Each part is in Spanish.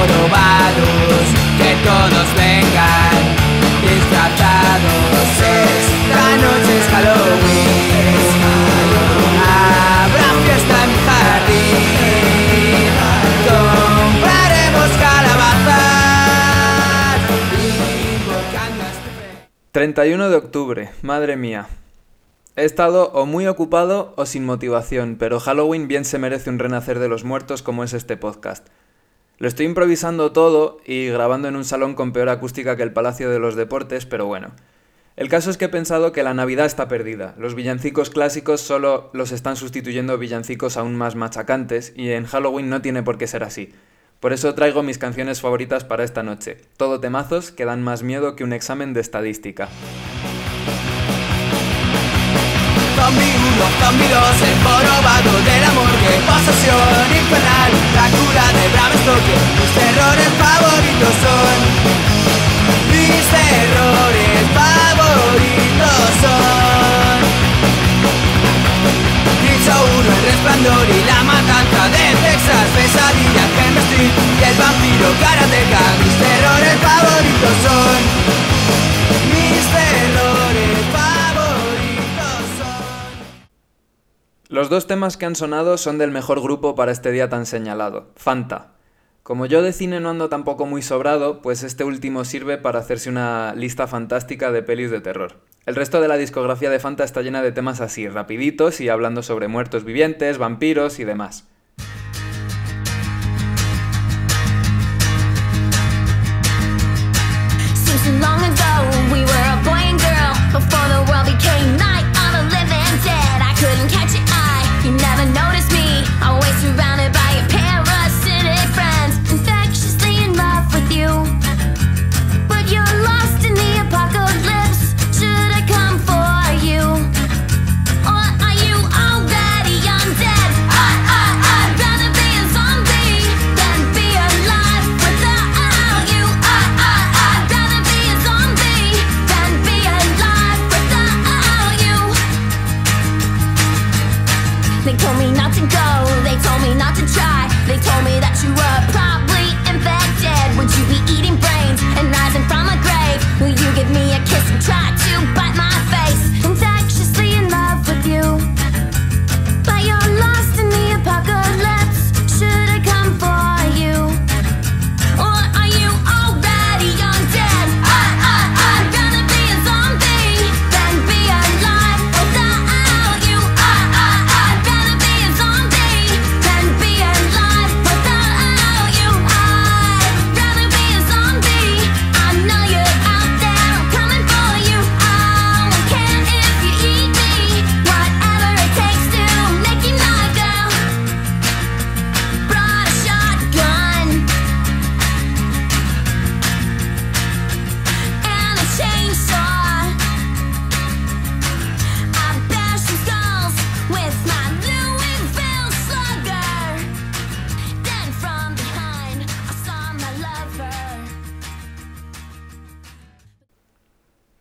jorobados, que todos vengan disfrazados. Esta noche es Halloween, habrá fiesta en mi jardín. Compraremos calabazas. 31 este de octubre, madre mía. He estado o muy ocupado o sin motivación, pero Halloween bien se merece un renacer de los muertos como es este podcast. Lo estoy improvisando todo y grabando en un salón con peor acústica que el Palacio de los Deportes, pero bueno. El caso es que he pensado que la Navidad está perdida. Los villancicos clásicos solo los están sustituyendo villancicos aún más machacantes y en Halloween no tiene por qué ser así. Por eso traigo mis canciones favoritas para esta noche, todo temazos que dan más miedo que un examen de estadística. Zombie 1, zombie 2, el jorobado de la morgue Posesión infernal, la cura Mis terrores favoritos son. Mis terrores favoritos son. Grito 1, el resplandor y la matanza de Texas Pesadilla, Henry Street y el vampiro Karateka Mis terrores favoritos son. Mis terrores favoritos son. Los dos temas que han sonado son del mejor grupo para este día tan señalado, Fanta. Como yo de cine no ando tampoco muy sobrado, pues este último sirve para hacerse una lista fantástica de pelis de terror. El resto de la discografía de Fanta está llena de temas así, rapiditos y hablando sobre muertos vivientes, vampiros y demás.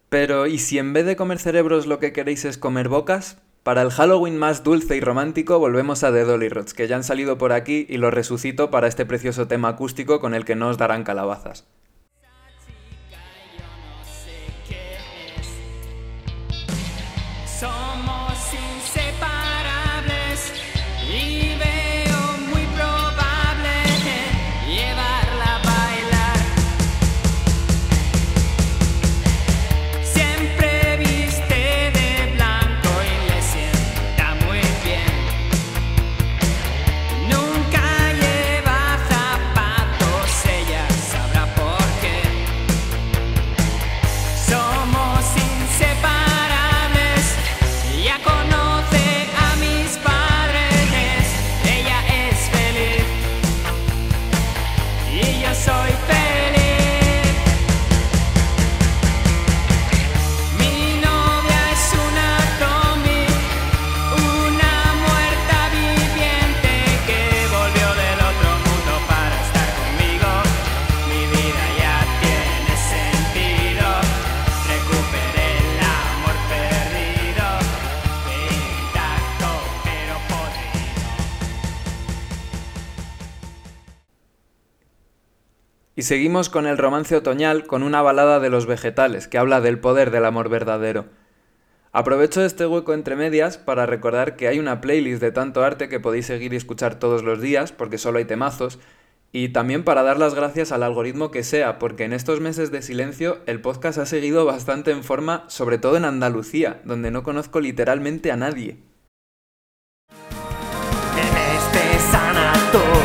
Pero, ¿y si en vez de comer cerebros lo que queréis es comer bocas? Para el Halloween más dulce y romántico volvemos a The Dolly Rods, que ya han salido por aquí y los resucito para este precioso tema acústico con el que no os darán calabazas. Y seguimos con el romance otoñal con una balada de los vegetales que habla del poder del amor verdadero. Aprovecho este hueco entre medias para recordar que hay una playlist de tanto arte que podéis seguir y escuchar todos los días porque solo hay temazos Y también para dar las gracias al algoritmo que sea, porque en estos meses de silencio el podcast ha seguido bastante en forma, sobre todo en Andalucía, donde no conozco literalmente a nadie.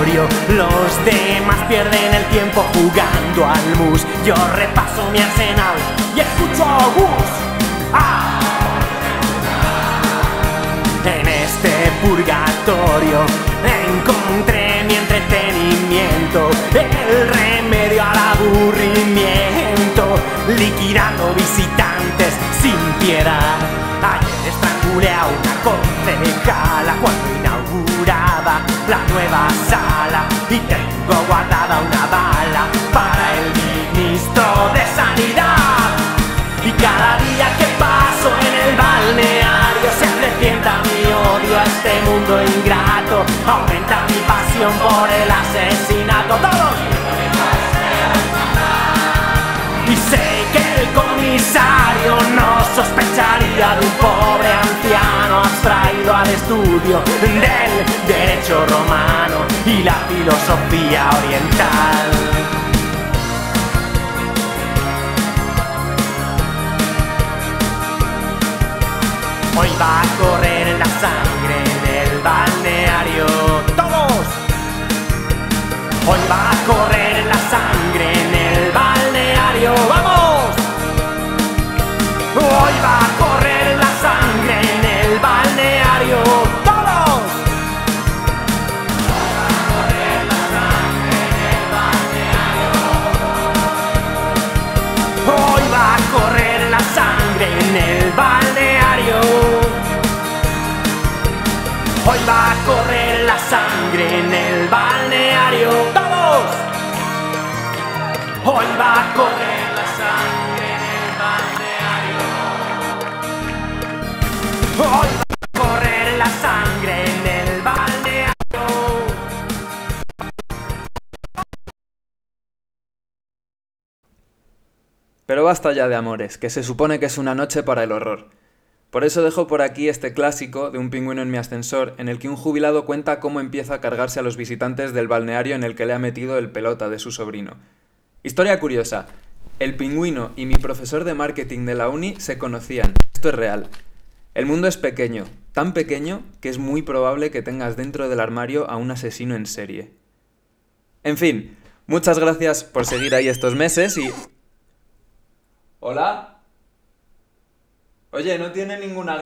Los demás pierden el tiempo jugando al mus. Yo repaso mi arsenal y escucho a Gus. ¡Ah! En este purgatorio encontré mi entretenimiento, el remedio al aburrimiento, liquidando visitantes sin piedad. Ayer estrangulé a una concejala la nueva sala y tengo guardada una bala para el ministro de Sanidad. Y cada día que paso en el balneario se acrecienta mi odio a este mundo ingrato, aumenta mi pasión por el asesinato. Abstraído al estudio del derecho romano y la filosofía oriental. Hoy va a correr la sangre en el balneario. Hoy va a correr la sangre en el balneario. Pero basta ya de amores, que se supone que es una noche para el horror. Por eso dejo por aquí este clásico de un pingüino en mi ascensor, en el que un jubilado cuenta cómo empieza a cargarse a los visitantes del balneario en el que le ha metido el pelota de su sobrino. Historia curiosa. El pingüino y mi profesor de marketing de la uni se conocían. Esto es real. El mundo es pequeño, tan pequeño que es muy probable que tengas dentro del armario a un asesino en serie. En fin, muchas gracias por seguir ahí estos meses y... ¿Hola? Oye, no tiene ninguna